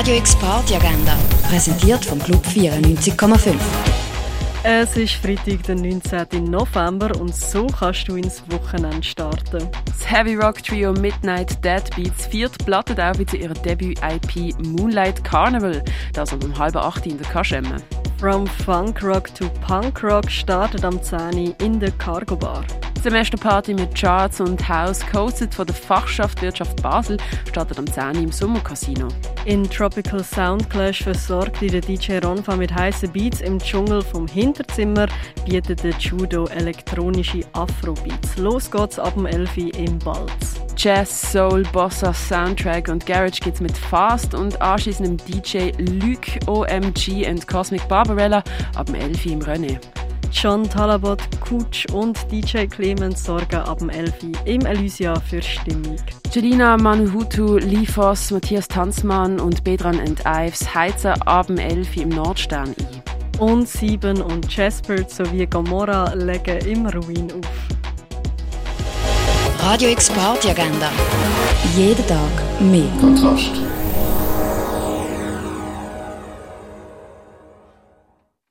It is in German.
Radio X Party Agenda, präsentiert vom Club 94,5. Es ist Freitag, der 19. November und so kannst du ins Wochenende starten. Das Heavy Rock Trio Midnight Dead Beats viert plattet auch wieder ihre Debüt-IP Moonlight Carnival, das um halb acht in der Kaschemme. From Funk Rock to Punk Rock startet am 10. in der Cargo Bar. Semesterparty mit Charts und House, gehostet von der Fachschaft Wirtschaft Basel, startet am 10. im Sommercasino. In Tropical Sound Clash versorgt der DJ Ronfa mit heißen Beats im Dschungel vom Hinterzimmer, bietet der Judo elektronische Afro-Beats. Los geht's ab dem 11 im Balz. Jazz, Soul, Bossa, Soundtrack und Garage geht's mit Fast und anschließendem DJ Luke, OMG und Cosmic Barbarella ab dem 11 im René. John Talabot, Kutsch und DJ Clemens sorgen ab dem 11 im Elysia für Stimmung. Jelina Manuhutu, Lifos, Matthias Tanzmann und Bedran and Ives heizen ab dem 11 im Nordstern ein. Und Sieben und Jasper sowie Gomorra legen im Ruin auf. Radio X Party Agenda. Jeden Tag mehr. Kontrast.